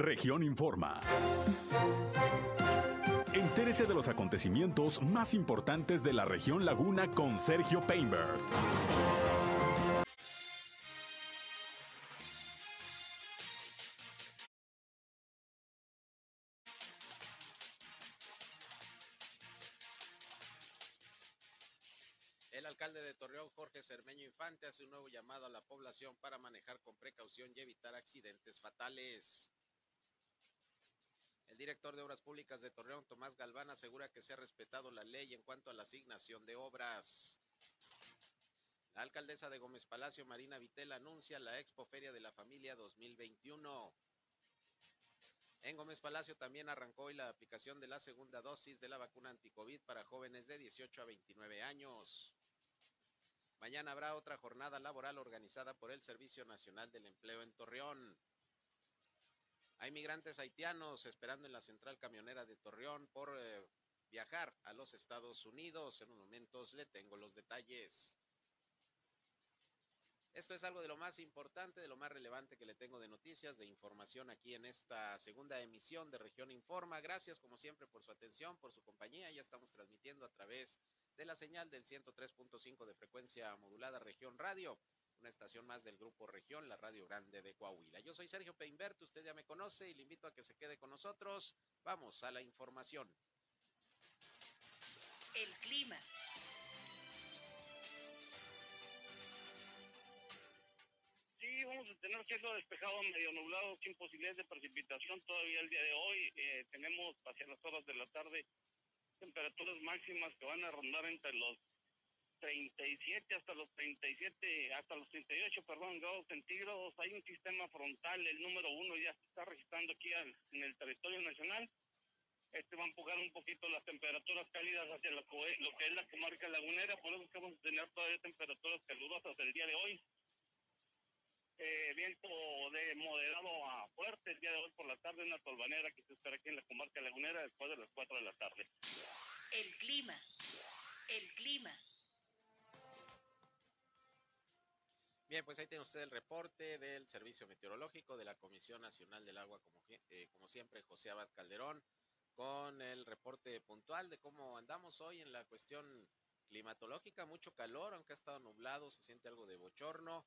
Región Informa. Entérese de los acontecimientos más importantes de la región Laguna con Sergio Painberg. El alcalde de Torreón, Jorge Cermeño Infante, hace un nuevo llamado a la población para manejar con precaución y evitar accidentes fatales. Director de Obras Públicas de Torreón, Tomás Galván, asegura que se ha respetado la ley en cuanto a la asignación de obras. La alcaldesa de Gómez Palacio, Marina Vitela, anuncia la Expo Feria de la Familia 2021. En Gómez Palacio también arrancó hoy la aplicación de la segunda dosis de la vacuna anticovid para jóvenes de 18 a 29 años. Mañana habrá otra jornada laboral organizada por el Servicio Nacional del Empleo en Torreón. Hay migrantes haitianos esperando en la central camionera de Torreón por eh, viajar a los Estados Unidos. En unos momentos le tengo los detalles. Esto es algo de lo más importante, de lo más relevante que le tengo de noticias, de información aquí en esta segunda emisión de Región Informa. Gracias como siempre por su atención, por su compañía. Ya estamos transmitiendo a través de la señal del 103.5 de frecuencia modulada Región Radio una estación más del Grupo Región, la Radio Grande de Coahuila. Yo soy Sergio Peinbert, usted ya me conoce y le invito a que se quede con nosotros. Vamos a la información. El clima. Sí, vamos a tener cielo despejado, medio nublado, sin posibilidades de precipitación todavía el día de hoy. Eh, tenemos hacia las horas de la tarde temperaturas máximas que van a rondar entre los 37 hasta los 37, hasta los 38, perdón, grados centígrados. Hay un sistema frontal, el número uno ya se está registrando aquí en el territorio nacional. Este va a empujar un poquito las temperaturas cálidas hacia lo que, es la comarca lagunera, por eso que vamos a tener todavía temperaturas calurosas el día de hoy. Eh, viento de moderado a fuerte el día de hoy por la tarde, una tolvanera que se espera aquí en la comarca lagunera después de las 4 de la tarde. El clima, el clima. Bien, pues ahí tiene usted el reporte del Servicio Meteorológico de la Comisión Nacional del Agua, como, eh, como siempre, José Abad Calderón, con el reporte puntual de cómo andamos hoy en la cuestión climatológica. Mucho calor, aunque ha estado nublado, se siente algo de bochorno.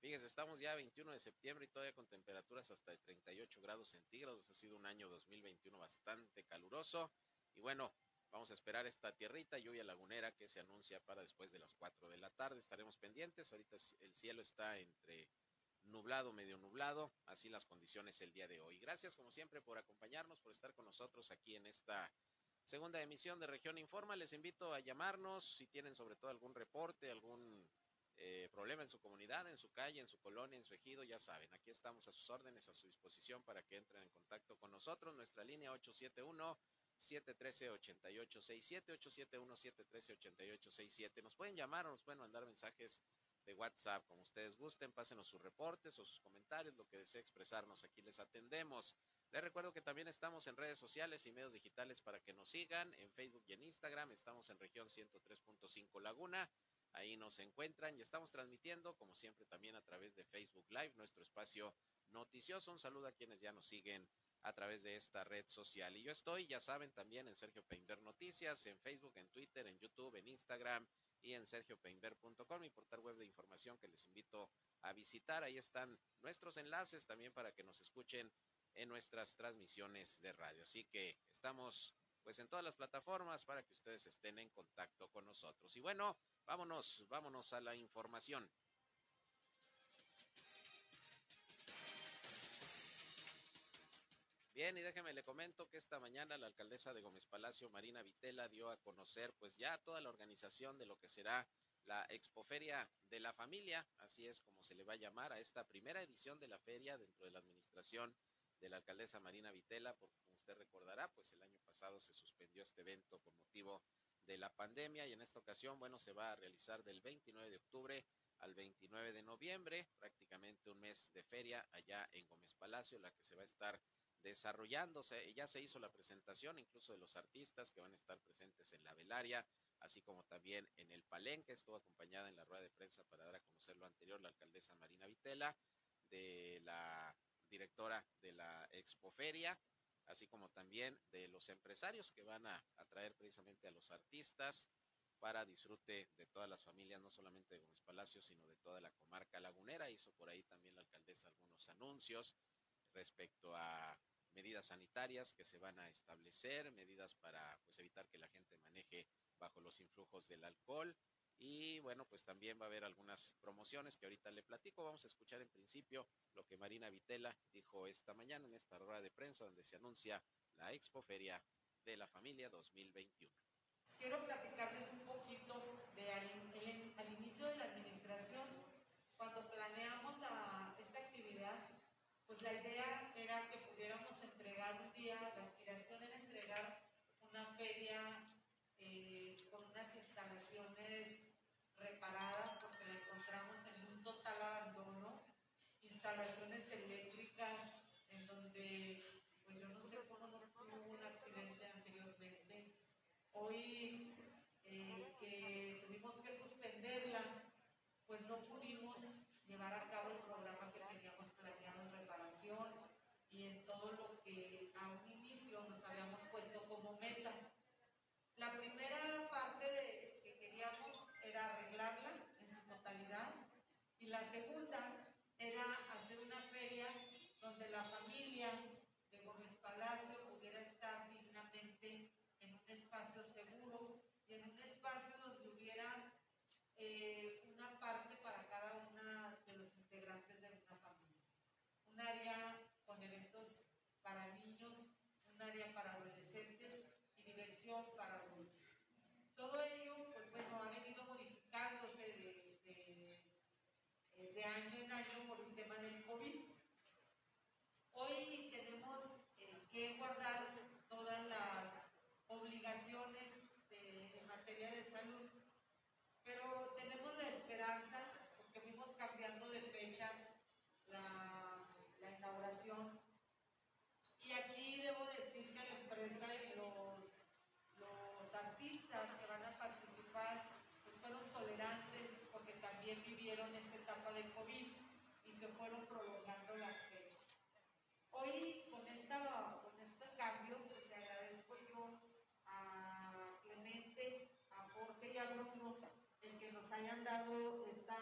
Fíjense, estamos ya 21 de septiembre y todavía con temperaturas hasta de 38 grados centígrados. Ha sido un año 2021 bastante caluroso. Y bueno, Vamos a esperar esta tierrita, lluvia lagunera que se anuncia para después de las 4 de la tarde. Estaremos pendientes. Ahorita el cielo está entre nublado, medio nublado. Así las condiciones el día de hoy. Gracias como siempre por acompañarnos, por estar con nosotros aquí en esta segunda emisión de Región Informa. Les invito a llamarnos si tienen sobre todo algún reporte, algún eh, problema en su comunidad, en su calle, en su colonia, en su ejido, ya saben, aquí estamos a sus órdenes, a su disposición para que entren en contacto con nosotros. Nuestra línea 871 713-8867, 871-713-8867. Nos pueden llamar o nos pueden mandar mensajes de WhatsApp, como ustedes gusten, pásenos sus reportes o sus comentarios, lo que desee expresarnos, aquí les atendemos. Les recuerdo que también estamos en redes sociales y medios digitales para que nos sigan, en Facebook y en Instagram, estamos en región 103.5 Laguna, ahí nos encuentran y estamos transmitiendo, como siempre, también a través de Facebook Live, nuestro espacio noticioso. Un saludo a quienes ya nos siguen a través de esta red social. Y yo estoy, ya saben, también en Sergio Peinber Noticias, en Facebook, en Twitter, en YouTube, en Instagram y en sergiopeinber.com, mi portal web de información que les invito a visitar. Ahí están nuestros enlaces también para que nos escuchen en nuestras transmisiones de radio. Así que estamos pues en todas las plataformas para que ustedes estén en contacto con nosotros. Y bueno, vámonos, vámonos a la información. Bien, y déjeme le comento que esta mañana la alcaldesa de Gómez Palacio, Marina Vitela, dio a conocer pues ya toda la organización de lo que será la Expoferia de la Familia, así es como se le va a llamar a esta primera edición de la feria dentro de la administración de la alcaldesa Marina Vitela, porque como usted recordará, pues el año pasado se suspendió este evento por motivo de la pandemia y en esta ocasión, bueno, se va a realizar del 29 de octubre al 29 de noviembre, prácticamente un mes de feria allá en Gómez Palacio, la que se va a estar desarrollándose. Ya se hizo la presentación incluso de los artistas que van a estar presentes en la velaria, así como también en el palenque. Estuvo acompañada en la rueda de prensa para dar a conocer lo anterior la alcaldesa Marina Vitela de la directora de la Expoferia, así como también de los empresarios que van a atraer precisamente a los artistas para disfrute de todas las familias, no solamente de Gómez Palacio, sino de toda la comarca lagunera. Hizo por ahí también la alcaldesa algunos anuncios respecto a medidas sanitarias que se van a establecer, medidas para pues evitar que la gente maneje bajo los influjos del alcohol y bueno, pues también va a haber algunas promociones que ahorita le platico. Vamos a escuchar en principio lo que Marina Vitela dijo esta mañana en esta rueda de prensa donde se anuncia la Expoferia de la Familia 2021. Quiero platicarles un poquito de al, al inicio de la administración, cuando planeamos la, esta actividad, pues la idea era que pudiéramos entregar un día, la aspiración era entregar una feria eh, con unas instalaciones reparadas porque la encontramos en un total abandono, instalaciones eléctricas en donde, pues yo no sé cómo no hubo un accidente anteriormente. Hoy eh, que tuvimos que suspenderla, pues no pudimos llevar a cabo el programa que teníamos planeado en reparación y en todo lo que a un inicio nos habíamos puesto como meta. La primera parte de era arreglarla en su totalidad y la segunda era hacer una feria donde la familia de Gómez Palacio pudiera estar dignamente en un espacio seguro y en un espacio donde hubiera eh, una parte para cada una de los integrantes de una familia. Un área con eventos para niños, para adolescentes y diversión para adultos. Todo ello bueno, ha venido modificándose de, de, de, año en año por el tema del COVID. Hoy tenemos eh, que guardar todas las obligaciones de, en materia de salud, pero tenemos la esperanza, porque fuimos cambiando de fechas la, la inauguración, y aquí debo decir que la empresa y los, los artistas que van a participar pues fueron tolerantes porque también vivieron esta etapa de COVID y se fueron prolongando las fechas. Hoy con, esta, con este cambio, pues le agradezco yo a Clemente, a Jorge y a Bruno el que nos hayan dado esta,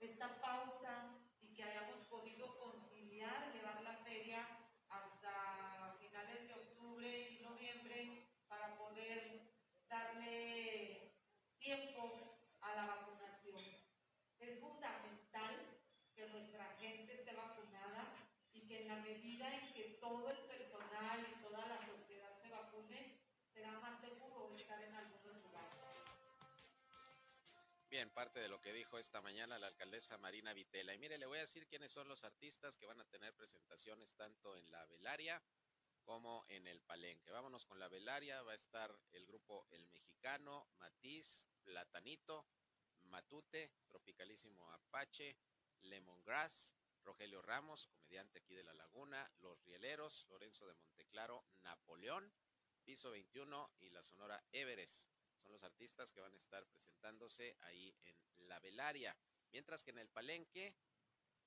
esta pausa y que hayamos podido conciliar, llevar la feria hasta finales de octubre y noviembre para poder darle tiempo a la vacunación. Es fundamental que nuestra gente esté vacunada y que en la medida en que todo el personal y toda la sociedad se vacune, será más seguro estar en algunos lugares. Bien, parte de lo que dijo esta mañana la alcaldesa Marina Vitela. Y mire, le voy a decir quiénes son los artistas que van a tener presentaciones tanto en la velaria como en el palenque. Vámonos con la velaria, va a estar el grupo El Mexicano, Matiz, Platanito, Matute, Tropicalísimo Apache, Lemongrass, Rogelio Ramos, comediante aquí de La Laguna, Los Rieleros, Lorenzo de Monteclaro, Napoleón, Piso 21 y la Sonora Everest. Son los artistas que van a estar presentándose ahí en La Velaria. Mientras que en el Palenque,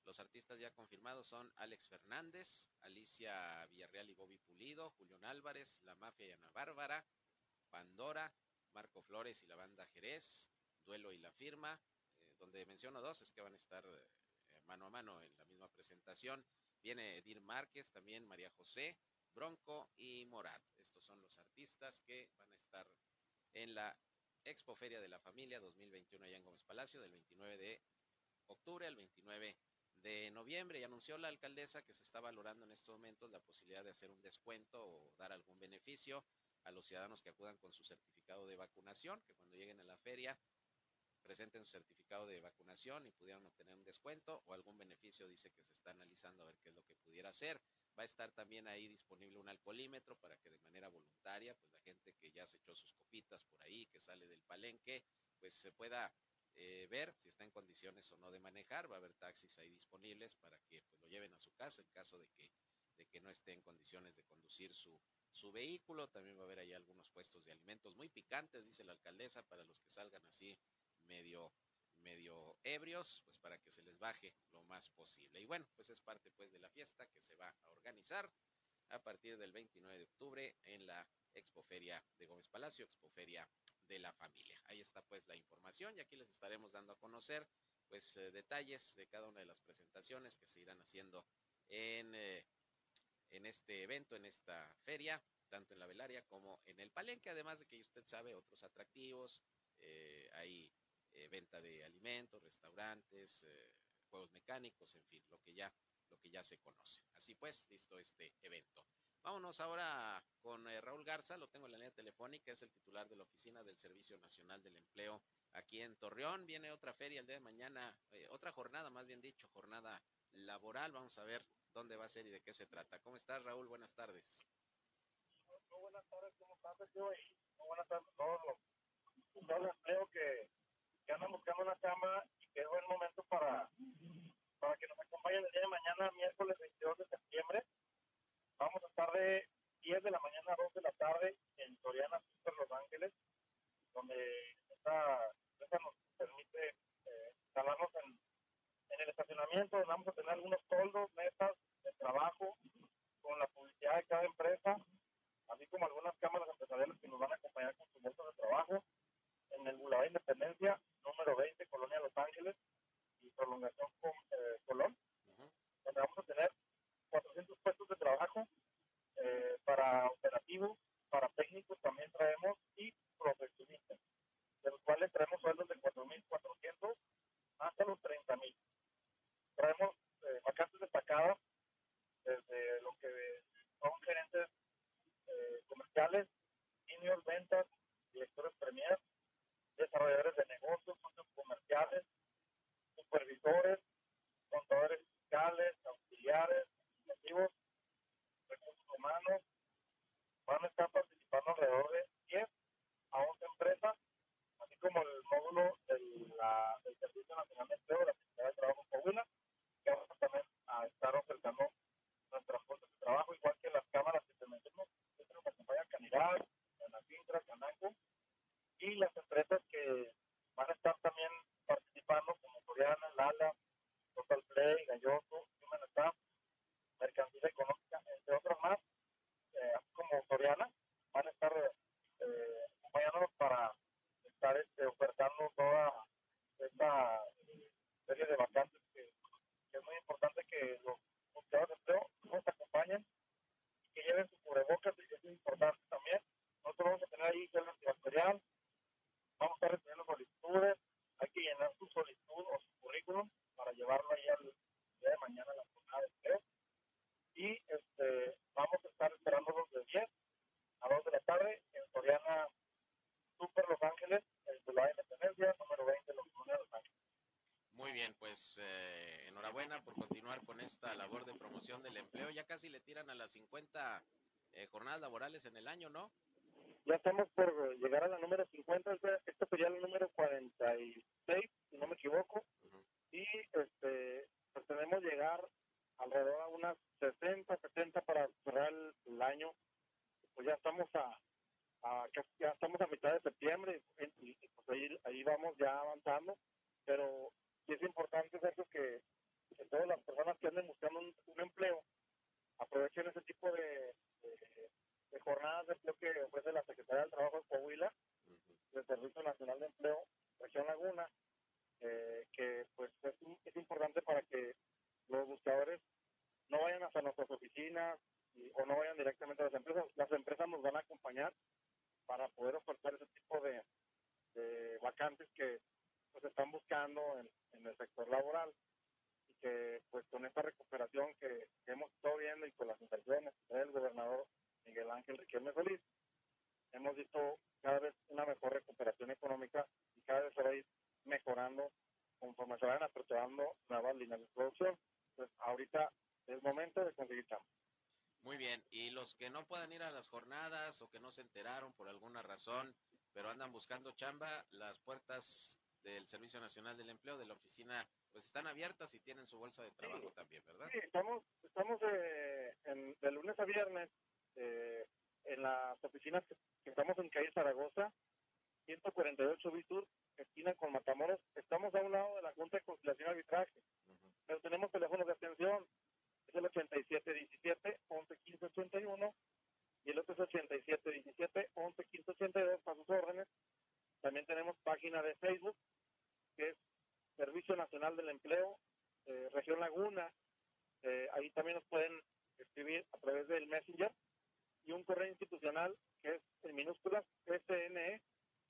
los artistas ya confirmados son Alex Fernández, Alicia Villarreal y Bobby Pulido, Julián Álvarez, La Mafia y Ana Bárbara, Pandora, Marco Flores y la banda Jerez, Duelo y la Firma, eh, donde menciono dos, es que van a estar eh, mano a mano en la presentación. Viene Edir Márquez, también María José, Bronco y Morat. Estos son los artistas que van a estar en la Expo Feria de la Familia 2021 allá en Gómez Palacio del 29 de octubre al 29 de noviembre y anunció la alcaldesa que se está valorando en estos momentos la posibilidad de hacer un descuento o dar algún beneficio a los ciudadanos que acudan con su certificado de vacunación, que cuando lleguen a la feria presenten su certificado de vacunación y pudieran obtener un descuento o algún beneficio, dice que se está analizando a ver qué es lo que pudiera hacer. Va a estar también ahí disponible un alcoholímetro para que de manera voluntaria, pues la gente que ya se echó sus copitas por ahí, que sale del palenque, pues se pueda eh, ver si está en condiciones o no de manejar. Va a haber taxis ahí disponibles para que pues, lo lleven a su casa en caso de que, de que no esté en condiciones de conducir su, su vehículo. También va a haber ahí algunos puestos de alimentos muy picantes, dice la alcaldesa, para los que salgan así medio medio ebrios, pues para que se les baje lo más posible. Y bueno, pues es parte pues de la fiesta que se va a organizar a partir del 29 de octubre en la Expoferia de Gómez Palacio, Expoferia de la familia. Ahí está pues la información y aquí les estaremos dando a conocer pues eh, detalles de cada una de las presentaciones que se irán haciendo en, eh, en este evento, en esta feria, tanto en la velaria como en el palenque, además de que usted sabe otros atractivos, eh, venta de alimentos, restaurantes, juegos mecánicos, en fin, lo que ya lo que ya se conoce. Así pues, listo este evento. Vámonos ahora con eh, Raúl Garza, lo tengo en la línea telefónica, es el titular de la Oficina del Servicio Nacional del Empleo aquí en Torreón. Viene otra feria el día de mañana, eh, otra jornada, más bien dicho, jornada laboral. Vamos a ver dónde va a ser y de qué se trata. ¿Cómo estás, Raúl? Buenas tardes. Muy buenas tardes, ¿cómo estás, Muy buenas tardes a todos los, que, que andan buscando una cama y que es buen momento para, para que nos acompañen el día de mañana, miércoles 22 de septiembre. Vamos a estar de 10 de la mañana a 2 de la tarde en Soriana Super Los Ángeles, donde esta empresa nos permite eh, instalarnos en, en, el estacionamiento, donde vamos a tener algunos toldos, mesas de trabajo, con la publicidad de cada empresa, así como algunas cámaras empresariales que nos van a acompañar con su bolsa de trabajo en el Boulevard Independencia, número 20, Colonia Los Ángeles, y prolongación con eh, Colón, donde vamos a tener 400 puestos de trabajo eh, para operativos, para técnicos también traemos y profesionistas, de los cuales traemos sueldos de 4.400 hasta los 30.000. Traemos eh, vacantes destacadas desde lo que son gerentes eh, comerciales, senior ventas, directores premier, desarrolladores de negocios, socios comerciales, supervisores, contadores fiscales, auxiliares, recursos humanos, van a estar participando alrededor de 10 a 11 empresas, así como el módulo del, Servicio Nacional de Empleo de la Secretaría de Trabajo Coahuila, que vamos también a estar ofertando nuestras fuentes de trabajo, igual que las cámaras que te menciono, que nos acompaña Canidad, Canacintra, Canaco, y las empresas que van a estar también participando, como Soriana, Lala, Total Play, Galloso, Human Staff, mercancía económica, entre otros más, eh, como Soriana, van a estar eh, acompañándonos para estar este, ofertando toda esta serie de vacantes que, es muy importante que los buscadores de empleo nos acompañen y que lleven su cubrebocas, y es importante también. Nosotros vamos a tener ahí el antibacterial, vamos a estar recibiendo solicitudes, hay que llenar su solicitud o su currículum para llevarlo ahí al día de mañana a la jornada de empleo y este, vamos a estar esperándolos de 10 a 2 de la tarde en Soriana Super Los Ángeles, en la Independencia, número 20, Los Los Ángeles. Muy bien, pues eh, enhorabuena por continuar con esta labor de promoción del empleo. Ya casi le tiran a las 50 eh, jornadas laborales en el año, ¿no? Ya estamos por llegar a la número 50, esta sería la número 46, si no me equivoco. Y este, pues tenemos llegar alrededor a unas 60, 70 para cerrar el, año. Pues ya estamos a, a, ya estamos a mitad de septiembre y, pues ahí, ahí vamos ya avanzando, pero sí es importante Sergio que, que todas las personas que anden buscando un, empleo aprovechen ese tipo de, de, de empleo que ofrece la Secretaría del Trabajo de Coahuila, del Servicio Nacional de Empleo, Región Laguna, eh, que pues es, es importante para que los buscadores no vayan hasta nuestras oficinas o no vayan directamente a las empresas. Las empresas nos van a acompañar para poder ofertar ese tipo de, vacantes que pues están buscando en, el sector laboral y que pues con esta recuperación que, hemos estado viendo y con las inversiones del gobernador Miguel Ángel Riquelme Feliz, hemos visto cada vez una mejor recuperación económica y cada vez se va a ir mejorando conforme se vayan aperturando nuevas líneas de producción. Pues ahorita es momento de conseguir chamba. Muy bien, y los que no puedan ir a las jornadas o que no se enteraron por alguna razón, pero andan buscando chamba, las puertas del Servicio Nacional del Empleo, de la oficina, pues están abiertas y tienen su bolsa de trabajo también, ¿verdad? Sí, estamos, estamos eh, de lunes a viernes eh, en las oficinas que, estamos en calle Zaragoza, 148 Bisur, esquina con Matamoros. Estamos a un lado de la Junta de Conciliación y Arbitraje, pero tenemos teléfonos de atención. Es el 8717-111581 y el otro es 8717-111582 para sus órdenes. También tenemos página de Facebook, que es Servicio Nacional del Empleo, eh, Región Laguna. Eh, ahí también nos pueden escribir a través del Messenger y un correo institucional que es en minúsculas SNE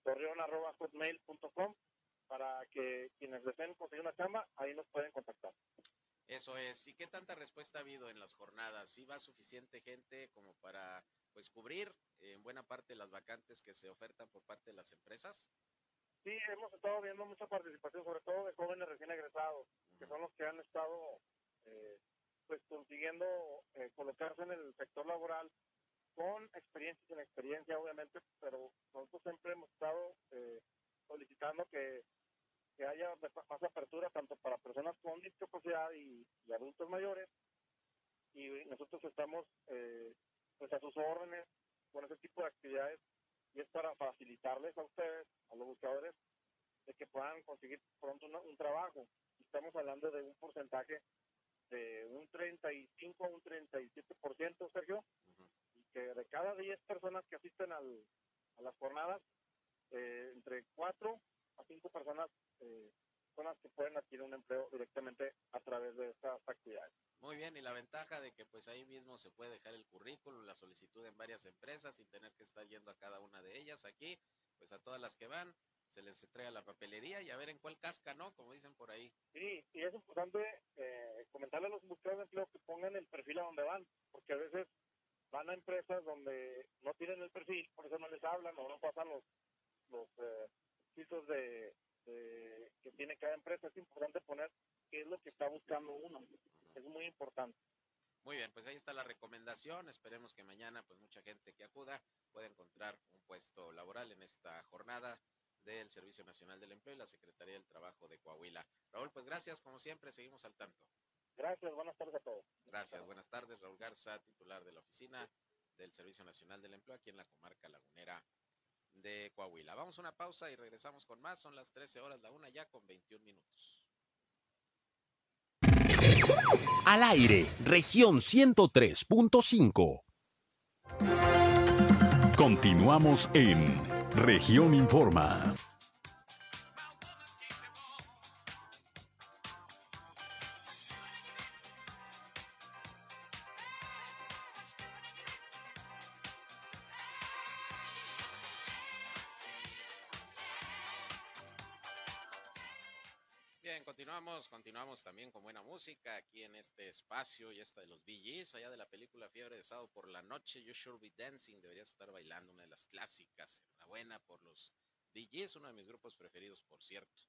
torreón.hotmail.com para que quienes deseen conseguir una chamba, ahí nos pueden contactar. Eso es. ¿Y qué tanta respuesta ha habido en las jornadas? ¿Sí va suficiente gente como para pues cubrir en buena parte las vacantes que se ofertan por parte de las empresas? Sí, hemos estado viendo mucha participación, sobre todo de jóvenes recién egresados, que son los que han estado eh, pues consiguiendo eh, colocarse en el sector laboral con experiencia y sin experiencia, obviamente, pero nosotros siempre hemos estado eh, solicitando que, que, haya más apertura tanto para personas con discapacidad y, adultos mayores, y nosotros estamos eh, pues a sus órdenes con ese tipo de actividades y es para facilitarles a ustedes, a los buscadores, de que puedan conseguir pronto un trabajo. Estamos hablando de un porcentaje de un 35 a un 37%, Sergio, que de cada 10 personas que asisten al, a las jornadas, eh, entre 4 a 5 personas eh, son las que pueden adquirir un empleo directamente a través de estas actividades. Muy bien, y la ventaja de que pues ahí mismo se puede dejar el currículum, la solicitud en varias empresas sin tener que estar yendo a cada una de ellas aquí, pues a todas las que van, se les entrega la papelería y a ver en cuál casca, ¿no? Como dicen por ahí. Sí, y es importante eh, comentarle a los buscadores de empleo que pongan el perfil a donde van, porque a veces van a empresas donde no tienen el perfil, por eso no les hablan o no pasan los los eh, de, que tiene cada empresa. Es importante poner qué es lo que está buscando uno. Es muy importante. Muy bien, pues ahí está la recomendación. Esperemos que mañana, pues mucha gente que acuda pueda encontrar un puesto laboral en esta jornada del Servicio Nacional del Empleo y la Secretaría del Trabajo de Coahuila. Raúl, pues gracias, como siempre, seguimos al tanto. Gracias, buenas tardes a todos. Gracias, buenas tardes. Raúl Garza, titular de la oficina del Servicio Nacional del Empleo aquí en la comarca lagunera de Coahuila. Vamos a una pausa y regresamos con más. Son las 13 horas, la una ya con 21 minutos. Al aire, región 103.5. Continuamos en región Informa. También con buena música aquí en este espacio y esta de los BGs, allá de la película Fiebre de Sábado por la Noche, You Should Be Dancing, deberías estar bailando una de las clásicas, enhorabuena por los BGs, uno de mis grupos preferidos, por cierto.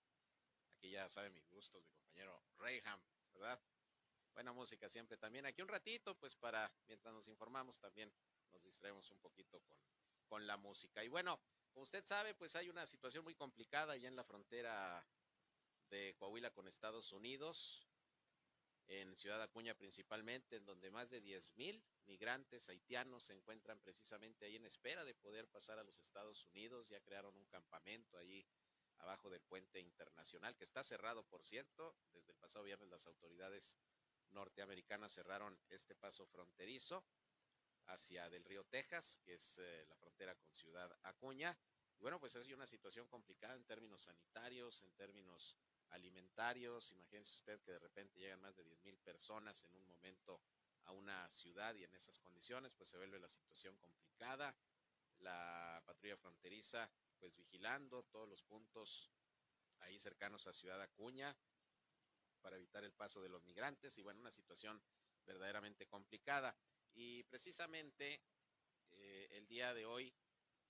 Aquí ya sabe mis gustos, mi compañero Rayham, ¿verdad? Buena música siempre también. Aquí un ratito, pues para, mientras nos informamos, también nos distraemos un poquito con, con la música. Y bueno, como usted sabe, pues hay una situación muy complicada allá en la frontera de Coahuila con Estados Unidos, en Ciudad Acuña principalmente, en donde más de 10.000 migrantes haitianos se encuentran precisamente ahí en espera de poder pasar a los Estados Unidos. Ya crearon un campamento allí abajo del puente internacional, que está cerrado, por cierto. Desde el pasado viernes las autoridades norteamericanas cerraron este paso fronterizo hacia del río Texas, que es eh, la frontera con Ciudad Acuña. Y bueno, pues es una situación complicada en términos sanitarios, en términos alimentarios. Imagínense usted que de repente llegan más de 10 mil personas en un momento a una ciudad y en esas condiciones, pues se vuelve la situación complicada. La patrulla fronteriza, pues vigilando todos los puntos ahí cercanos a Ciudad Acuña para evitar el paso de los migrantes y bueno, una situación verdaderamente complicada. Y precisamente eh, el día de hoy,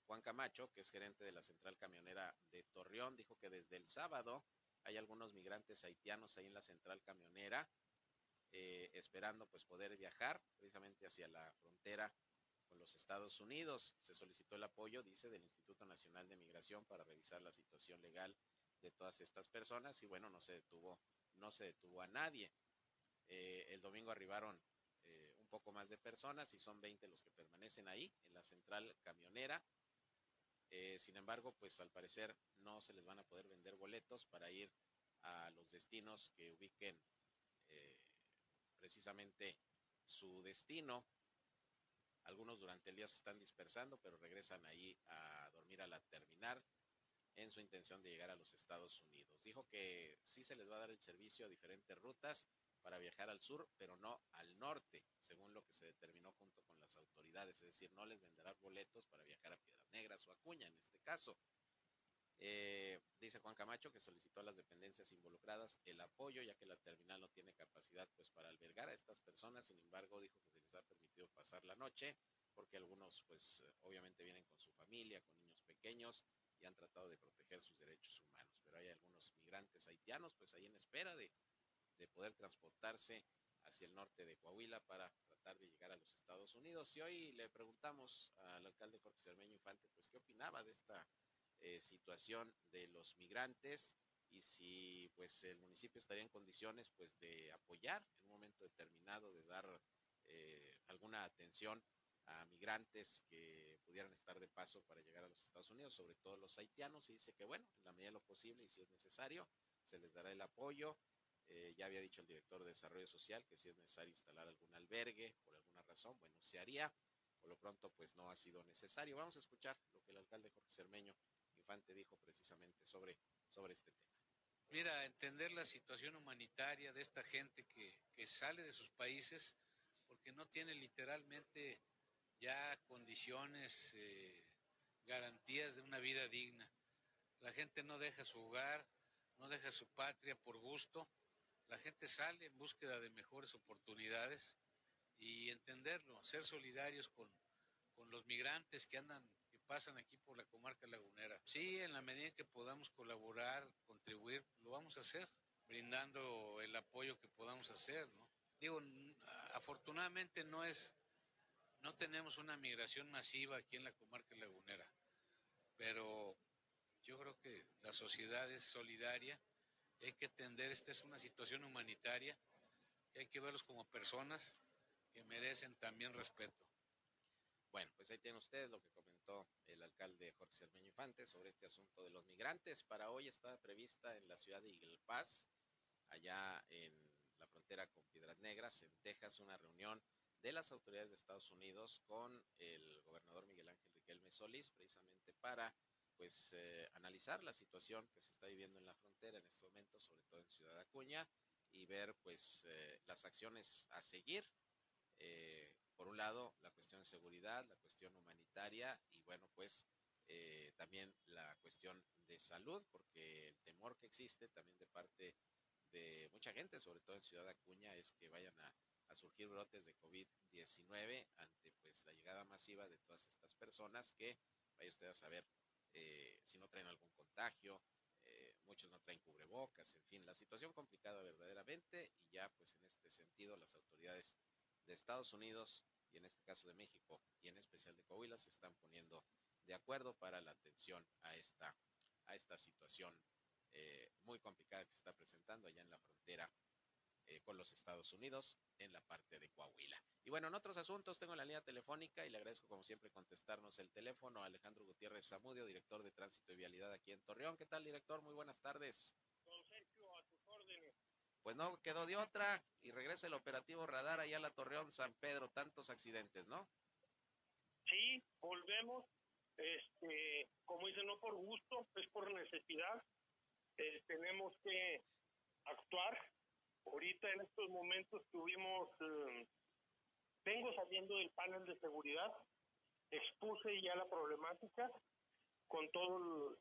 Juan Camacho, que es gerente de la central camionera de Torreón, dijo que desde el sábado hay algunos migrantes haitianos ahí en la central camionera, eh, esperando pues poder viajar precisamente hacia la frontera con los Estados Unidos. Se solicitó el apoyo, dice, del Instituto Nacional de Migración para revisar la situación legal de todas estas personas y bueno, no se detuvo, no se detuvo a nadie. Eh, el domingo arribaron eh, un poco más de personas y son 20 los que permanecen ahí en la central camionera. Sin embargo, pues al parecer no se les van a poder vender boletos para ir a los destinos que ubiquen eh, precisamente su destino. Algunos durante el día se están dispersando, pero regresan ahí a dormir a la terminal en su intención de llegar a los Estados Unidos. Dijo que sí se les va a dar el servicio a diferentes rutas para viajar al sur, pero no al norte, según lo que se determinó junto con las autoridades. Es decir, no les venderá boletos para viajar a Piedras Negras o Acuña en este caso. Eh, dice Juan Camacho que solicitó a las dependencias involucradas el apoyo, ya que la terminal no tiene capacidad pues para albergar a estas personas. Sin embargo, dijo que se les ha permitido pasar la noche, porque algunos pues obviamente vienen con su familia, con niños pequeños y han tratado de proteger sus derechos humanos. Pero hay algunos migrantes haitianos pues ahí en espera de de poder transportarse hacia el norte de Coahuila para tratar de llegar a los Estados Unidos. Y hoy le preguntamos al alcalde Jorge Cermeño Infante, pues, qué opinaba de esta eh, situación de los migrantes y si, pues, el municipio estaría en condiciones, pues, de apoyar en un momento determinado, de dar eh, alguna atención a migrantes que pudieran estar de paso para llegar a los Estados Unidos, sobre todo los haitianos, y dice que, bueno, en la medida de lo posible y si es necesario, se les dará el apoyo eh, ya había dicho el director de Desarrollo Social que si es necesario instalar algún albergue por alguna razón, bueno, se haría. Por lo pronto, pues no ha sido necesario. Vamos a escuchar lo que el alcalde Jorge Cermeño Infante dijo precisamente sobre, sobre este tema. Mira, entender la situación humanitaria de esta gente que, que sale de sus países porque no tiene literalmente ya condiciones, eh, garantías de una vida digna. La gente no deja su hogar, no deja su patria por gusto, la gente sale en búsqueda de mejores oportunidades y entenderlo, ser solidarios con, los migrantes que andan, pasan aquí por la comarca lagunera. Sí, en la medida en que podamos colaborar, contribuir, lo vamos a hacer, brindando el apoyo que podamos hacer, ¿no? Digo, afortunadamente no es, no tenemos una migración masiva aquí en la comarca lagunera, pero yo creo que la sociedad es solidaria hay que entender, esta es una situación humanitaria, hay que verlos como personas que merecen también respeto. Bueno, pues ahí tienen ustedes lo que el alcalde Jorge Cermeño Infante sobre este asunto de los migrantes. Para hoy está prevista en la ciudad de Paz, allá en la frontera con Piedras Negras, en Texas, una reunión de las autoridades de Estados Unidos con el gobernador Miguel Ángel Riquelme Solís, precisamente para pues eh, analizar la situación que se está viviendo en la frontera en este momento, sobre todo en Ciudad Acuña, y ver pues eh, las acciones a seguir. Eh, por un lado, la cuestión de seguridad, la cuestión humanitaria y bueno, pues también la cuestión de salud, porque el temor que existe también de parte de mucha gente, sobre todo en Ciudad Acuña, es que vayan a, a surgir brotes de COVID-19 ante pues la llegada masiva de todas estas personas que, vaya usted a saber, eh, si no traen algún contagio, eh, muchos no traen cubrebocas, en fin, la situación complicada verdaderamente y ya pues en este sentido las autoridades de Estados Unidos y en este caso de México y en especial de Coahuila se están poniendo de acuerdo para la atención a esta, a esta situación eh, muy complicada que se está presentando allá en la frontera eh, con los Estados Unidos en la parte de Coahuila. Y bueno, en otros asuntos tengo la línea telefónica y le agradezco como siempre contestarnos el teléfono a Alejandro Gutiérrez Zamudio, director de Tránsito y Vialidad aquí en Torreón. ¿Qué tal, director? Muy buenas tardes. Don Sergio, a tus órdenes. Pues no quedó de otra y regresa el operativo radar allá a la Torreón San Pedro, tantos accidentes, ¿no? Sí, volvemos, este, como dice, no por gusto, es por necesidad. Eh, tenemos que actuar Ahorita en estos momentos tuvimos, eh, vengo saliendo del panel de seguridad, expuse ya la problemática con todas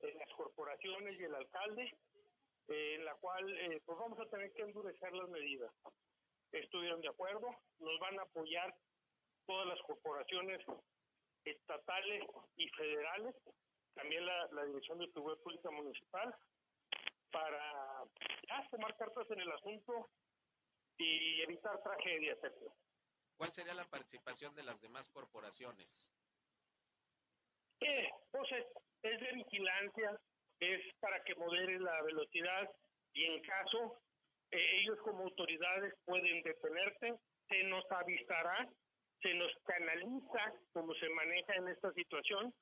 eh, las corporaciones y el alcalde, en la cual pues vamos a tener que endurecer las medidas. Estuvieron de acuerdo, nos van a apoyar todas las corporaciones estatales y federales, también la, la Dirección de Seguridad Pública Municipal, para ya tomar cartas en el asunto y evitar tragedias. ¿Cuál sería la participación de las demás corporaciones? Eh, pues es, de vigilancia, es para que modere la velocidad y en caso eh, ellos como autoridades pueden detenerse, se nos avisará, se nos canaliza cómo se maneja en esta situación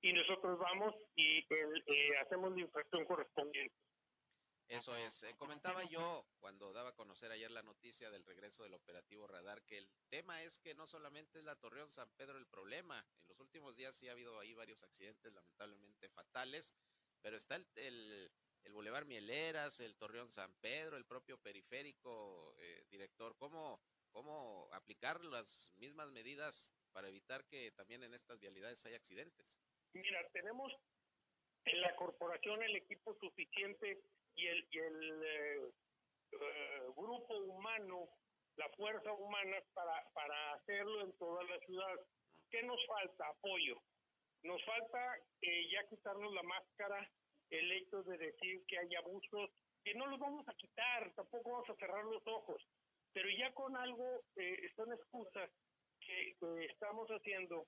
y nosotros vamos y eh, hacemos la infracción correspondiente. Eso es. Eh, comentaba yo cuando daba a conocer ayer la noticia del regreso del operativo radar que el tema es que no solamente es la Torreón San Pedro el problema. En los últimos días sí ha habido ahí varios accidentes lamentablemente fatales, pero está el, el, el Boulevard Mieleras, el Torreón San Pedro, el propio periférico, eh, director. ¿Cómo, ¿Cómo aplicar las mismas medidas para evitar que también en estas vialidades haya accidentes? Mira, tenemos en la corporación el equipo suficiente y el, y el eh, eh, grupo humano, la fuerza humana para, para hacerlo en toda la ciudad. ¿Qué nos falta? Apoyo. Nos falta eh, ya quitarnos la máscara, el hecho de decir que hay abusos, que no los vamos a quitar, tampoco vamos a cerrar los ojos, pero ya con algo, eh, son excusas que estamos haciendo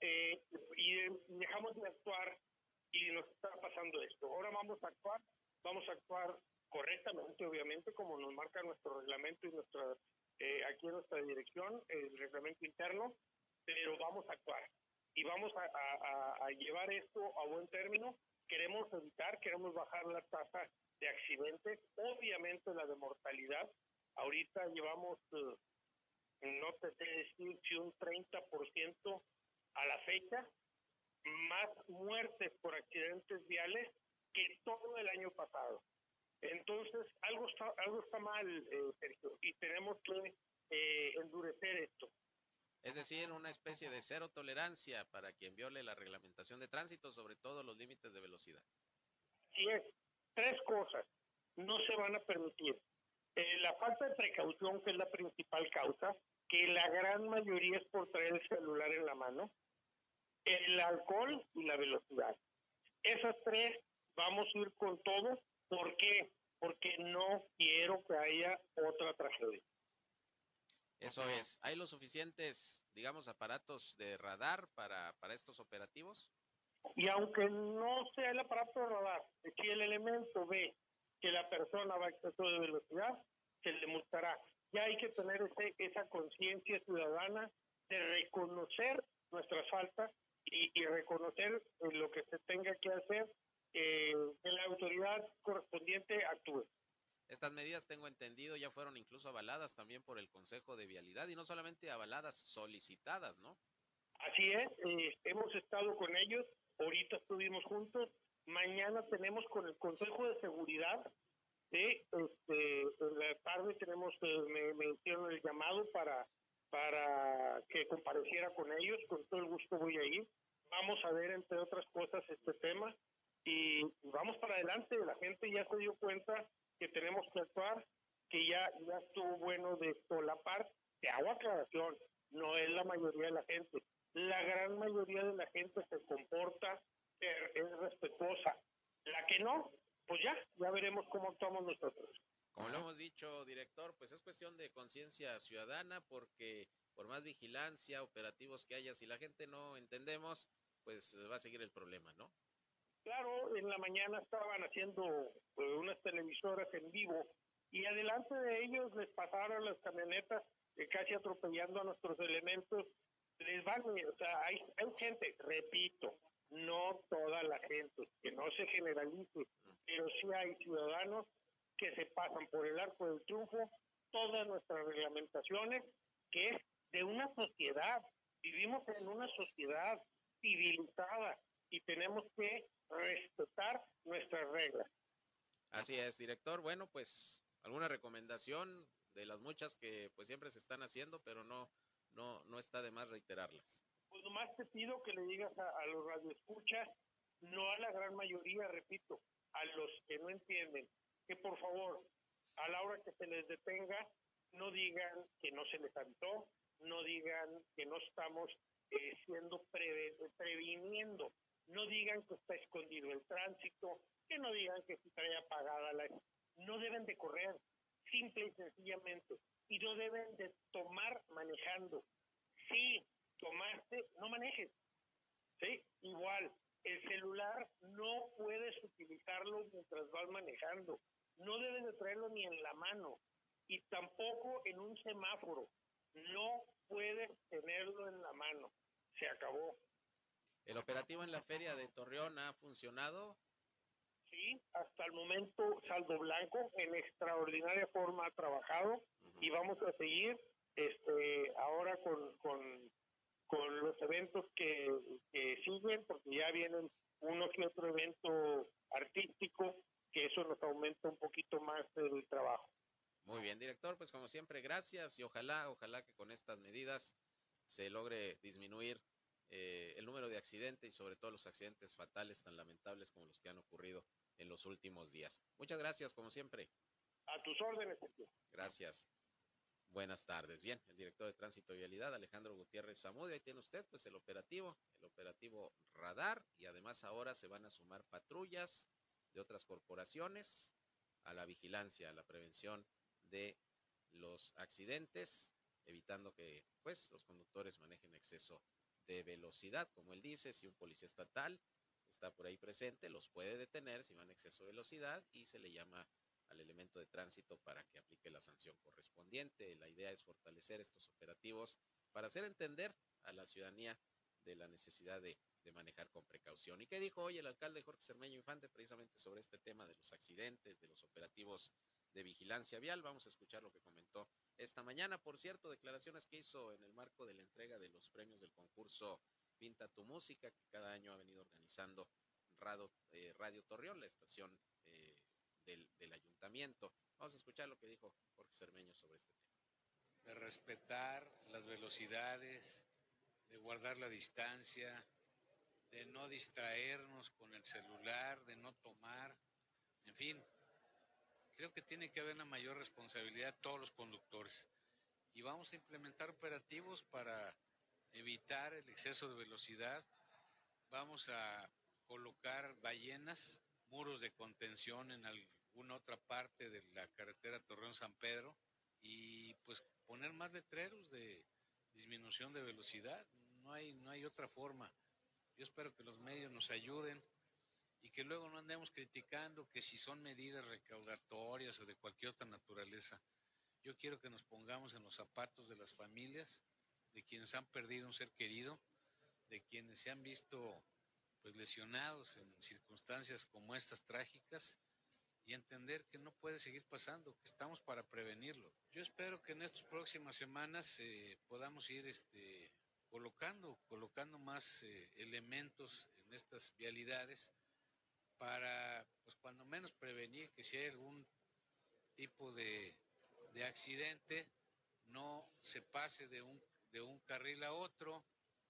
eh, y dejamos de actuar y nos está pasando esto. Ahora vamos a actuar vamos a actuar correctamente, obviamente, como nos marca nuestro reglamento y nuestra eh, aquí en nuestra dirección, el reglamento interno, pero vamos a actuar y vamos a, llevar esto a buen término. Queremos evitar, queremos bajar la tasa de accidentes, obviamente la de mortalidad. Ahorita llevamos, eh, no te sé decir si un 30% a la fecha, más muertes por accidentes viales que todo el año pasado. Entonces, algo está, algo está mal, eh, Sergio, y tenemos que eh, endurecer esto. Es decir, una especie de cero tolerancia para quien viole la reglamentación de tránsito, sobre todo los límites de velocidad. Sí es. Tres cosas no se van a permitir. Eh, la falta de precaución, que es la principal causa, que la gran mayoría es por traer el celular en la mano, el alcohol y la velocidad. Esas tres vamos a ir con todo. ¿Por qué? Porque no quiero que haya otra tragedia. Eso es. ¿Hay los suficientes, digamos, aparatos de radar para, para estos operativos? Y aunque no sea el aparato de radar, si el elemento ve que la persona va a exceso de velocidad, se le multará. Ya hay que tener ese, esa conciencia ciudadana de reconocer nuestras faltas y, y reconocer lo que se tenga que hacer que la autoridad correspondiente actúe. Estas medidas, tengo entendido, ya fueron incluso avaladas también por el Consejo de Vialidad y no solamente avaladas, solicitadas, ¿no? Así es, eh, hemos estado con ellos, ahorita estuvimos juntos, mañana tenemos con el Consejo de Seguridad, este, en la tarde tenemos, eh, me, me hicieron el llamado para, para que compareciera con ellos, con todo el gusto voy a ir. Vamos a ver, entre otras cosas, este tema y vamos para adelante. La gente ya se dio cuenta que tenemos que actuar, que ya, ya estuvo bueno de solapar. Te hago aclaración, no es la mayoría de la gente. La gran mayoría de la gente se comporta, es respetuosa. La que no, pues ya, ya veremos cómo actuamos nosotros. Como lo hemos dicho, director, pues es cuestión de conciencia ciudadana porque por más vigilancia, operativos que haya, si la gente no entendemos, pues va a seguir el problema, ¿no? Claro, en la mañana estaban haciendo pues, unas televisoras en vivo y adelante de ellos les pasaron las camionetas eh, casi atropellando a nuestros elementos. Les van, o sea, hay, hay gente, repito, no toda la gente, que no se generalice, pero sí hay ciudadanos que se pasan por el arco del triunfo todas nuestras reglamentaciones, que es de una sociedad. Vivimos en una sociedad civilizada y tenemos que respetar nuestras reglas. Así es, director. Bueno, pues alguna recomendación de las muchas que pues siempre se están haciendo, pero no no no está de más reiterarlas. Pues nomás te pido que le digas a, a los radioescuchas, no a la gran mayoría, repito, a los que no entienden, que por favor, a la hora que se les detenga, no digan que no se les avisó, no digan que no estamos eh, siendo previniendo no digan que está escondido el tránsito, que no digan que si trae apagada la... No deben de correr, simple y sencillamente, y no deben de tomar manejando. Sí, tomaste, no manejes. Sí, igual, el celular no puedes utilizarlo mientras vas manejando. No debes de traerlo ni en la mano y tampoco en un semáforo. No puedes tenerlo en la mano. Se acabó. ¿El operativo en la feria de Torreón ha funcionado? Sí, hasta el momento Saldo Blanco en extraordinaria forma ha trabajado y vamos a seguir este ahora con, con, con los eventos que, que siguen, porque ya vienen uno que otro evento artístico, que eso nos aumenta un poquito más el trabajo. Muy bien, director, pues como siempre, gracias y ojalá, ojalá que con estas medidas se logre disminuir eh, el número de accidentes y sobre todo los accidentes fatales tan lamentables como los que han ocurrido en los últimos días. Muchas gracias, como siempre. A tus órdenes. Gracias. Buenas tardes. Bien, el director de Tránsito y Vialidad, Alejandro Gutiérrez Zamudio, ahí tiene usted pues el operativo, el operativo radar y además ahora se van a sumar patrullas de otras corporaciones a la vigilancia, a la prevención de los accidentes, evitando que pues los conductores manejen exceso de velocidad, como él dice, si un policía estatal está por ahí presente, los puede detener si van a exceso de velocidad y se le llama al elemento de tránsito para que aplique la sanción correspondiente. La idea es fortalecer estos operativos para hacer entender a la ciudadanía de la necesidad de, de, manejar con precaución. ¿Y qué dijo hoy el alcalde Jorge Cermeño Infante precisamente sobre este tema de los accidentes, de los operativos de vigilancia vial? Vamos a escuchar lo que comentó esta mañana. Por cierto, declaraciones que hizo en el marco de la entrega de los premios del concurso Pinta tu Música, que cada año ha venido organizando Radio, eh, Radio Torreón, la estación eh, del, del, ayuntamiento. Vamos a escuchar lo que dijo Jorge Cermeño sobre este tema. De respetar las velocidades, de guardar la distancia, de no distraernos con el celular, de no tomar, en fin, creo que tiene que haber una mayor responsabilidad de todos los conductores. Y vamos a implementar operativos para evitar el exceso de velocidad. Vamos a colocar ballenas, muros de contención en alguna otra parte de la carretera Torreón-San Pedro y pues poner más letreros de disminución de velocidad. No hay, no hay otra forma. Yo espero que los medios nos ayuden y que luego no andemos criticando que si son medidas recaudatorias o de cualquier otra naturaleza. Yo quiero que nos pongamos en los zapatos de las familias, de quienes han perdido un ser querido, de quienes se han visto pues lesionados en circunstancias como estas trágicas y entender que no puede seguir pasando, que estamos para prevenirlo. Yo espero que en estas próximas semanas eh, podamos ir este, colocando, colocando más eh, elementos en estas vialidades para, pues cuando menos prevenir que si hay algún tipo de, de accidente, no se pase de un, de un carril a otro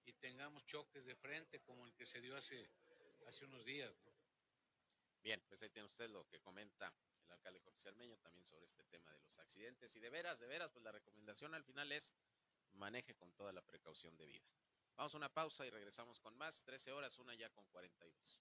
y tengamos choques de frente como el que se dio hace, hace unos días. Bien, pues ahí tiene usted lo que comenta el alcalde Jorge Cermeño también sobre este tema de los accidentes. Y de veras, de veras, pues la recomendación al final es maneje con toda la precaución debida. Vamos a una pausa y regresamos con más. 13 horas, una ya con 42.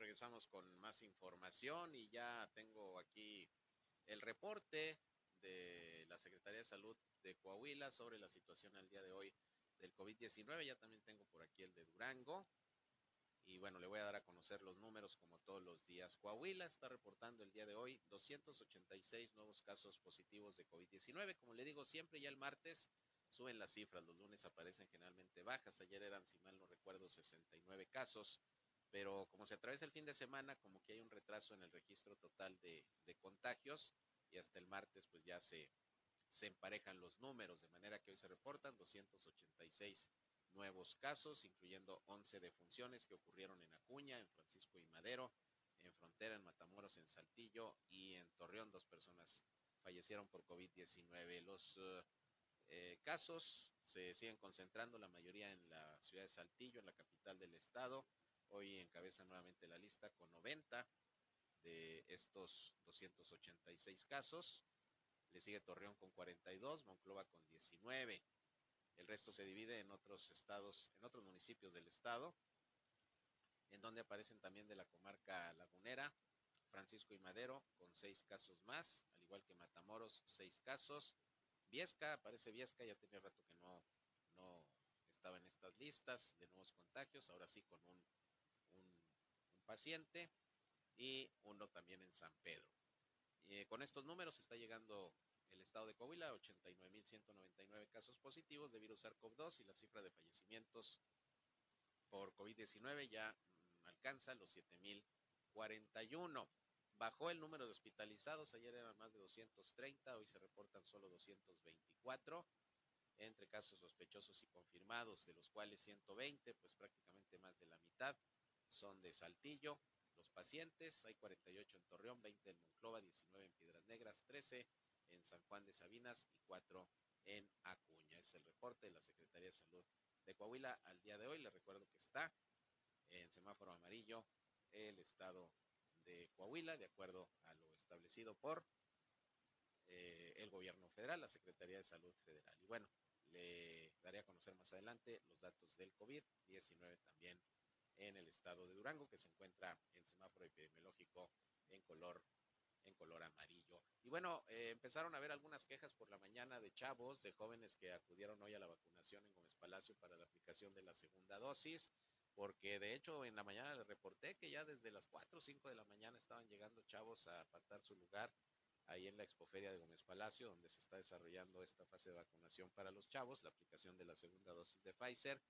Regresamos, con más información y ya tengo aquí el reporte de la Secretaría de Salud de Coahuila sobre la situación al día de hoy del COVID-19. Ya también tengo por aquí el de Durango. Y bueno, le voy a dar a conocer los números como todos los días. Coahuila está reportando el día de hoy 286 nuevos casos positivos de COVID-19. Como le digo siempre, ya el martes suben las cifras. Los lunes aparecen generalmente bajas. Ayer eran, si mal no recuerdo, 69 casos pero como se atraviesa el fin de semana, como que hay un retraso en el registro total de, contagios y hasta el martes pues ya se, emparejan los números, de manera que hoy se reportan 286 nuevos casos, incluyendo 11 defunciones que ocurrieron en Acuña, en Francisco y Madero, en Frontera, en Matamoros, en Saltillo y en Torreón. Dos personas fallecieron por COVID-19. Los uh, eh, casos se siguen concentrando, la mayoría en la ciudad de Saltillo, en la capital del estado, hoy encabeza nuevamente la lista con 90 de estos 286 casos. Le sigue Torreón con 42, Monclova con 19. El resto se divide en otros estados, en otros municipios del estado, en donde aparecen también de la comarca lagunera, Francisco y Madero con seis casos más, al igual que Matamoros, seis casos. Viesca, aparece Viesca, ya tenía rato que no, no estaba en estas listas de nuevos contagios, ahora sí con un, paciente y uno también en San Pedro. Eh, con estos números está llegando el estado de Coahuila, 89.199 casos positivos de virus SARS-CoV-2 y la cifra de fallecimientos por COVID-19 ya mm, alcanza los 7.041. Bajó el número de hospitalizados, ayer eran más de 230, hoy se reportan solo 224 entre casos sospechosos y confirmados, de los cuales 120, pues prácticamente más de la mitad, son de Saltillo. Los pacientes, hay 48 en Torreón, 20 en Monclova, 19 en Piedras Negras, 13 en San Juan de Sabinas y 4 en Acuña. Es el reporte de la Secretaría de Salud de Coahuila al día de hoy. Le recuerdo que está en semáforo amarillo el estado de Coahuila, de acuerdo a lo establecido por eh, el gobierno federal, la Secretaría de Salud Federal. Y bueno, le daré a conocer más adelante los datos del COVID-19 también en el estado de Durango, que se encuentra en semáforo epidemiológico en color en color amarillo. Y bueno, eh, empezaron a haber algunas quejas por la mañana de chavos, de jóvenes que acudieron hoy a la vacunación en Gómez Palacio para la aplicación de la segunda dosis, porque de hecho en la mañana les reporté que ya desde las 4 o 5 de la mañana estaban llegando chavos a apartar su lugar ahí en la expoferia de Gómez Palacio, donde se está desarrollando esta fase de vacunación para los chavos, la aplicación de la segunda dosis de Pfizer.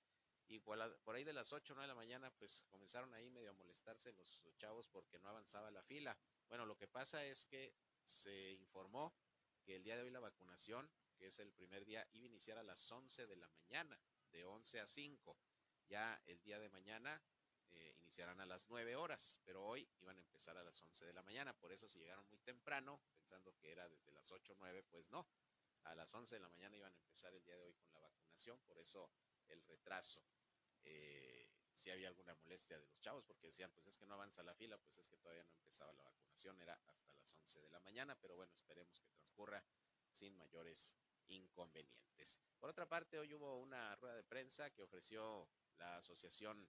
Y por, ahí de las 8 o 9 de la mañana, pues comenzaron ahí medio a molestarse los chavos porque no avanzaba la fila. Bueno, lo que pasa es que se informó que el día de hoy la vacunación, que es el primer día, iba a iniciar a las 11 de la mañana, de 11 a 5. Ya el día de mañana eh, iniciarán a las 9 horas, pero hoy iban a empezar a las 11 de la mañana. Por eso si llegaron muy temprano, pensando que era desde las 8 o 9, pues no. A las 11 de la mañana iban a empezar el día de hoy con la vacunación, por eso el retraso. Eh, si había alguna molestia de los chavos, porque decían, pues es que no avanza la fila, pues es que todavía no empezaba la vacunación, era hasta las 11 de la mañana, pero bueno, esperemos que transcurra sin mayores inconvenientes. Por otra parte, hoy hubo una rueda de prensa que ofreció la Asociación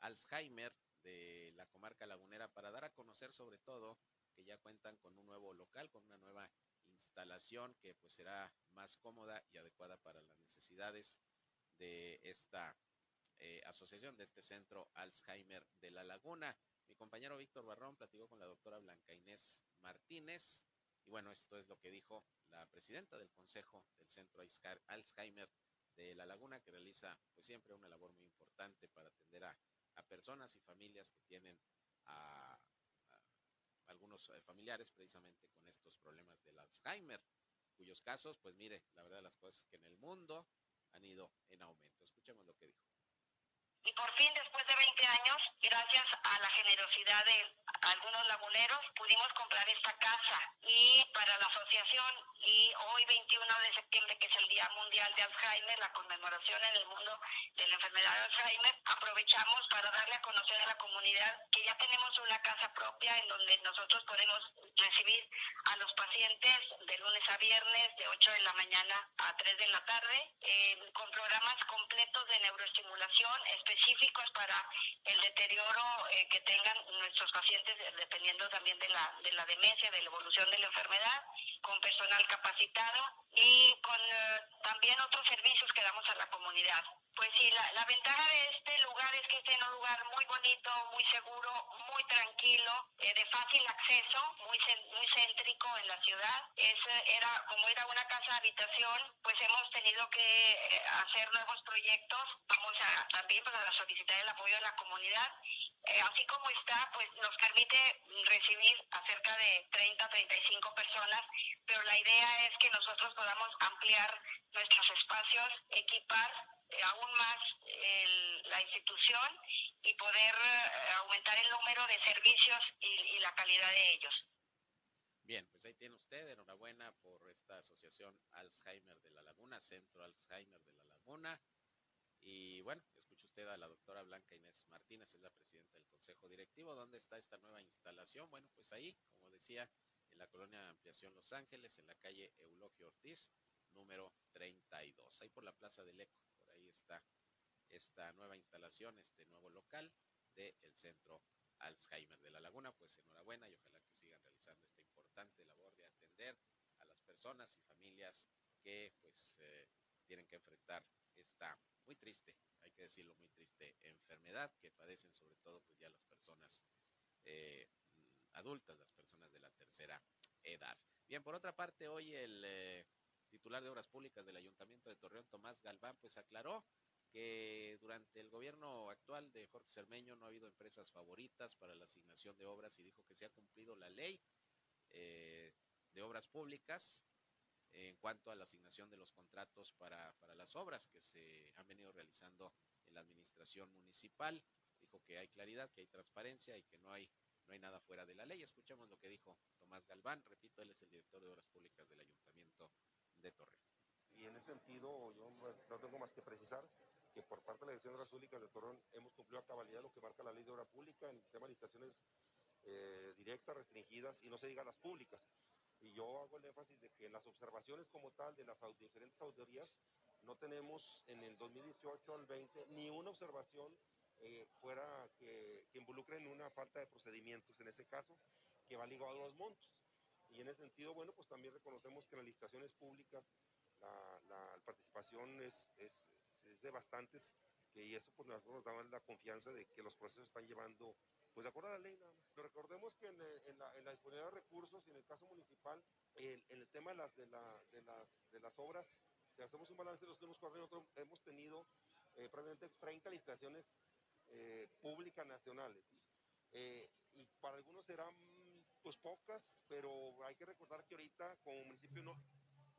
Alzheimer de la comarca lagunera para dar a conocer sobre todo que ya cuentan con un nuevo local, con una nueva instalación que pues será más cómoda y adecuada para las necesidades de esta eh, asociación, de este centro Alzheimer de la Laguna. Mi compañero Víctor Barrón platicó con la doctora Blanca Inés Martínez y bueno, esto es lo que dijo la presidenta del Consejo del Centro Alzheimer de La Laguna, que realiza pues siempre una labor muy importante para atender a personas y familias que tienen a, algunos eh, familiares precisamente con estos problemas del Alzheimer, cuyos casos, pues mire, la verdad las cosas que en el mundo han ido en aumento. Escuchemos lo que dijo. Y por fin, después de 20 años, gracias a la generosidad de algunos laguneros, pudimos comprar esta casa. Y para la asociación, y hoy 21 de septiembre, que es el Día Mundial de Alzheimer, la conmemoración en el mundo de la enfermedad de Alzheimer, aprovechamos para darle a conocer a la comunidad que ya tenemos una casa propia en donde nosotros podemos recibir a los pacientes de lunes a viernes, de 8 de la mañana a 3 de la tarde, eh, con programas completos de neuroestimulación, específicos para el deterioro eh, que tengan nuestros pacientes, dependiendo también de la, de la demencia, de la evolución de la enfermedad, con personal capacitado y con eh, también otros servicios que damos a la comunidad. Pues sí, la, la, ventaja de este lugar es que es en un lugar muy bonito, muy seguro, muy tranquilo, eh, de fácil acceso, muy muy céntrico en la ciudad. Es, era como era una casa habitación, pues hemos tenido que eh, hacer nuevos proyectos. Vamos a también pues, a solicitar el apoyo de la comunidad. Eh, así como está, pues nos permite recibir a cerca de 30, 35 personas, pero la idea es que nosotros podamos ampliar nuestros espacios, equipar eh, aún más la institución y poder eh, aumentar el número de servicios y, la calidad de ellos. Bien, pues ahí tiene usted, enhorabuena por esta asociación Alzheimer de la Laguna, Centro Alzheimer de la Laguna. Y bueno, escucha usted a la doctora Blanca Inés Martínez, es la presidenta del Consejo Directivo. ¿Dónde está esta nueva instalación? Bueno, pues ahí, como decía, en la colonia Ampliación Los Ángeles, en la calle Eulogio Ortiz, número 32. Ahí por la Plaza del Eco, esta nueva instalación, este nuevo local del Centro Alzheimer de la Laguna. Pues enhorabuena y ojalá que sigan realizando esta importante labor de atender a las personas y familias que pues eh, tienen que enfrentar esta muy triste, hay que decirlo, muy triste enfermedad que padecen sobre todo pues ya las personas eh, adultas, las personas de la tercera edad. Bien, por otra parte, hoy el eh, titular de Obras Públicas del Ayuntamiento de Torreón, Tomás Galván, pues aclaró que durante el gobierno actual de Jorge Cermeño no ha habido empresas favoritas para la asignación de obras y dijo que se ha cumplido la ley eh, de obras públicas en cuanto a la asignación de los contratos para, para las obras que se han venido realizando en la administración municipal. Dijo que hay claridad, que hay transparencia y que no hay no hay nada fuera de la ley. Escuchemos lo que dijo Tomás Galván. Repito, él es el director de Obras Públicas del Ayuntamiento Y en ese sentido, yo no tengo más que precisar que por parte de la Dirección de Obras Públicas de Torreón hemos cumplido a cabalidad lo que marca la ley de obra pública en el tema de licitaciones eh, directas, restringidas y no se diga las públicas. Y yo hago el énfasis de que las observaciones como tal de las diferentes auditorías no tenemos en el 2018 al 20 ni una observación eh, fuera que, que involucren una falta de procedimientos, en ese caso, que va ligado a los montos. Y en ese sentido, bueno, pues también reconocemos que en las licitaciones públicas la, la participación es, es, es, de bastantes, y eso pues nos da la confianza de que los procesos están llevando, pues de acuerdo a la ley nada más. Pero recordemos que en, en, la, en, la, disponibilidad de recursos y en el caso municipal, en, en el tema de las, de, la, de, las, de las obras, si hacemos un balance de los últimos cuatro años, hemos tenido eh, probablemente 30 licitaciones eh, públicas nacionales. Eh, y para algunos serán pues pocas, pero hay que recordar que ahorita como municipio no,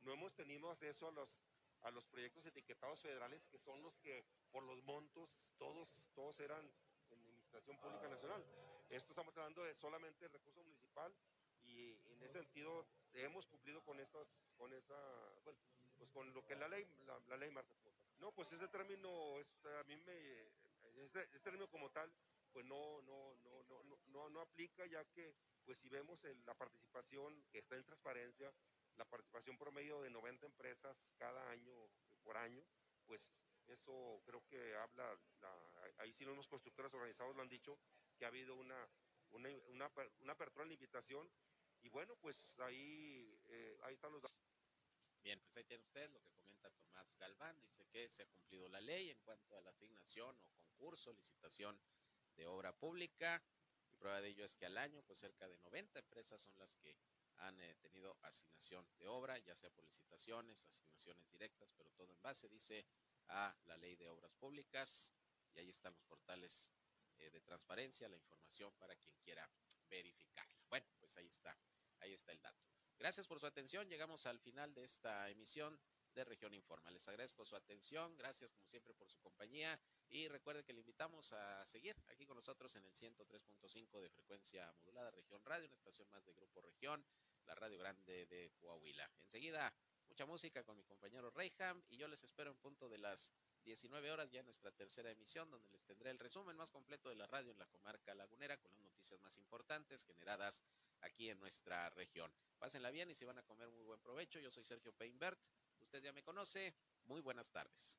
no hemos tenido acceso a los, a los proyectos etiquetados federales que son los que por los montos todos, todos eran en administración pública nacional. Esto estamos hablando de solamente el recurso municipal y en ese sentido hemos cumplido con esas, con esa, bueno, pues con lo que la ley, la, la ley marca. No, pues ese término es, a mí me, este, este, término como tal, pues no, no, no, no, no, no aplica, ya que, pues si vemos el, la participación que está en transparencia, la participación promedio de 90 empresas cada año, por año, pues eso creo que habla, la, ahí sí los constructores organizados lo han dicho, que ha habido una, una, una, una apertura en la invitación, y bueno, pues ahí, eh, ahí están los datos. Bien, pues ahí tiene usted lo que comenta Tomás Galván. Dice que se ha cumplido la ley en cuanto a la asignación o concurso, licitación de obra pública. Y prueba de ello es que al año, pues cerca de 90 empresas son las que han eh, tenido asignación de obra, ya sea por licitaciones, asignaciones directas, pero todo en base, dice, a la ley de obras públicas. Y ahí están los portales eh, de transparencia, la información para quien quiera verificarla. Bueno, pues ahí está, ahí está el dato. Gracias por su atención. Llegamos al final de esta emisión de Región Informa. Les agradezco su atención. Gracias como siempre por su compañía. Y recuerde que le invitamos a seguir aquí con nosotros en el 103.5 de frecuencia modulada Región Radio, una estación más de Grupo Región, la Radio Grande de Coahuila. Enseguida, mucha música con mi compañero Reyham y yo les espero en punto de las 19 horas ya en nuestra tercera emisión, donde les tendré el resumen más completo de la radio en la comarca lagunera con las noticias más importantes generadas aquí en nuestra región. Pásenla bien y si van a comer muy buen provecho. Yo soy Sergio Peinbert. Usted ya me conoce. Muy buenas tardes.